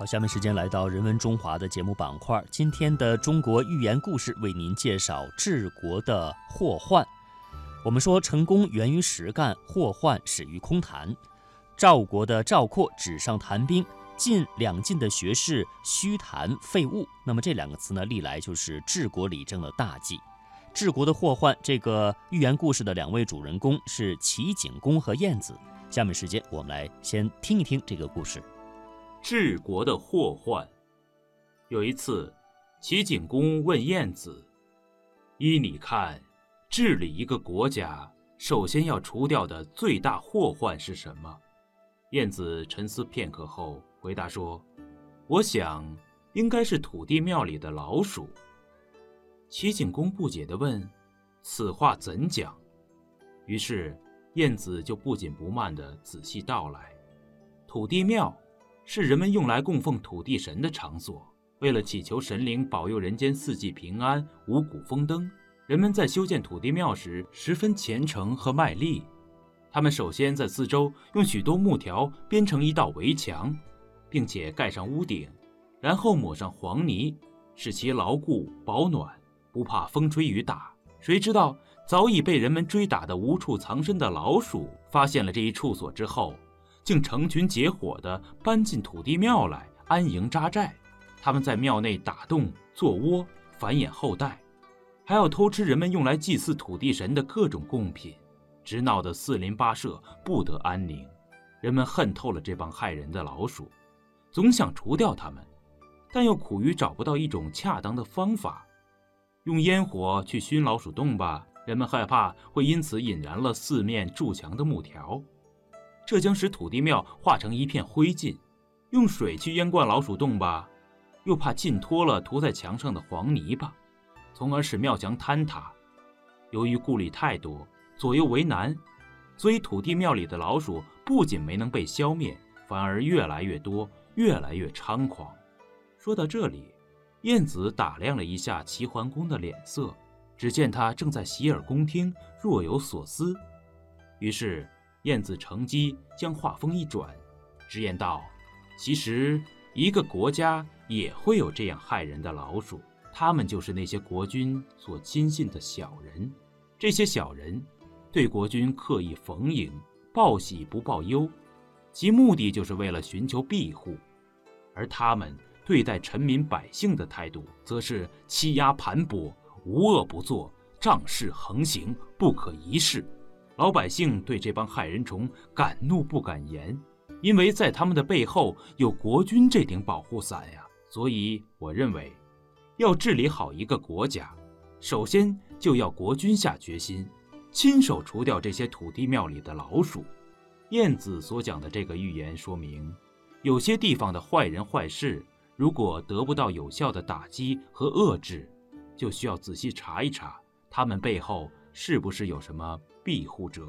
好，下面时间来到人文中华的节目板块。今天的中国寓言故事为您介绍治国的祸患。我们说，成功源于实干，祸患始于空谈。赵国的赵括纸上谈兵，晋两晋的学士虚谈废物。那么这两个词呢，历来就是治国理政的大忌。治国的祸患，这个寓言故事的两位主人公是齐景公和晏子。下面时间，我们来先听一听这个故事。治国的祸患。有一次，齐景公问晏子：“依你看，治理一个国家，首先要除掉的最大祸患是什么？”晏子沉思片刻后回答说：“我想，应该是土地庙里的老鼠。”齐景公不解地问：“此话怎讲？”于是，晏子就不紧不慢地仔细道来：“土地庙。”是人们用来供奉土地神的场所。为了祈求神灵保佑人间四季平安、五谷丰登，人们在修建土地庙时十分虔诚和卖力。他们首先在四周用许多木条编成一道围墙，并且盖上屋顶，然后抹上黄泥，使其牢固保暖，不怕风吹雨打。谁知道早已被人们追打得无处藏身的老鼠发现了这一处所之后。竟成群结伙地搬进土地庙来安营扎寨，他们在庙内打洞做窝，繁衍后代，还要偷吃人们用来祭祀土地神的各种贡品，直闹得四邻八舍不得安宁。人们恨透了这帮害人的老鼠，总想除掉他们，但又苦于找不到一种恰当的方法。用烟火去熏老鼠洞吧，人们害怕会因此引燃了四面筑墙的木条。这将使土地庙化成一片灰烬。用水去淹灌老鼠洞吧，又怕浸脱了涂在墙上的黄泥巴，从而使庙墙坍塌。由于顾虑太多，左右为难，所以土地庙里的老鼠不仅没能被消灭，反而越来越多，越来越猖狂。说到这里，晏子打量了一下齐桓公的脸色，只见他正在洗耳恭听，若有所思。于是。晏子乘机将话锋一转，直言道：“其实一个国家也会有这样害人的老鼠，他们就是那些国君所亲信的小人。这些小人对国君刻意逢迎，报喜不报忧，其目的就是为了寻求庇护；而他们对待臣民百姓的态度，则是欺压盘剥，无恶不作，仗势横行，不可一世。”老百姓对这帮害人虫敢怒不敢言，因为在他们的背后有国君这顶保护伞呀。所以我认为，要治理好一个国家，首先就要国君下决心，亲手除掉这些土地庙里的老鼠。晏子所讲的这个预言说明，有些地方的坏人坏事，如果得不到有效的打击和遏制，就需要仔细查一查他们背后。是不是有什么庇护者？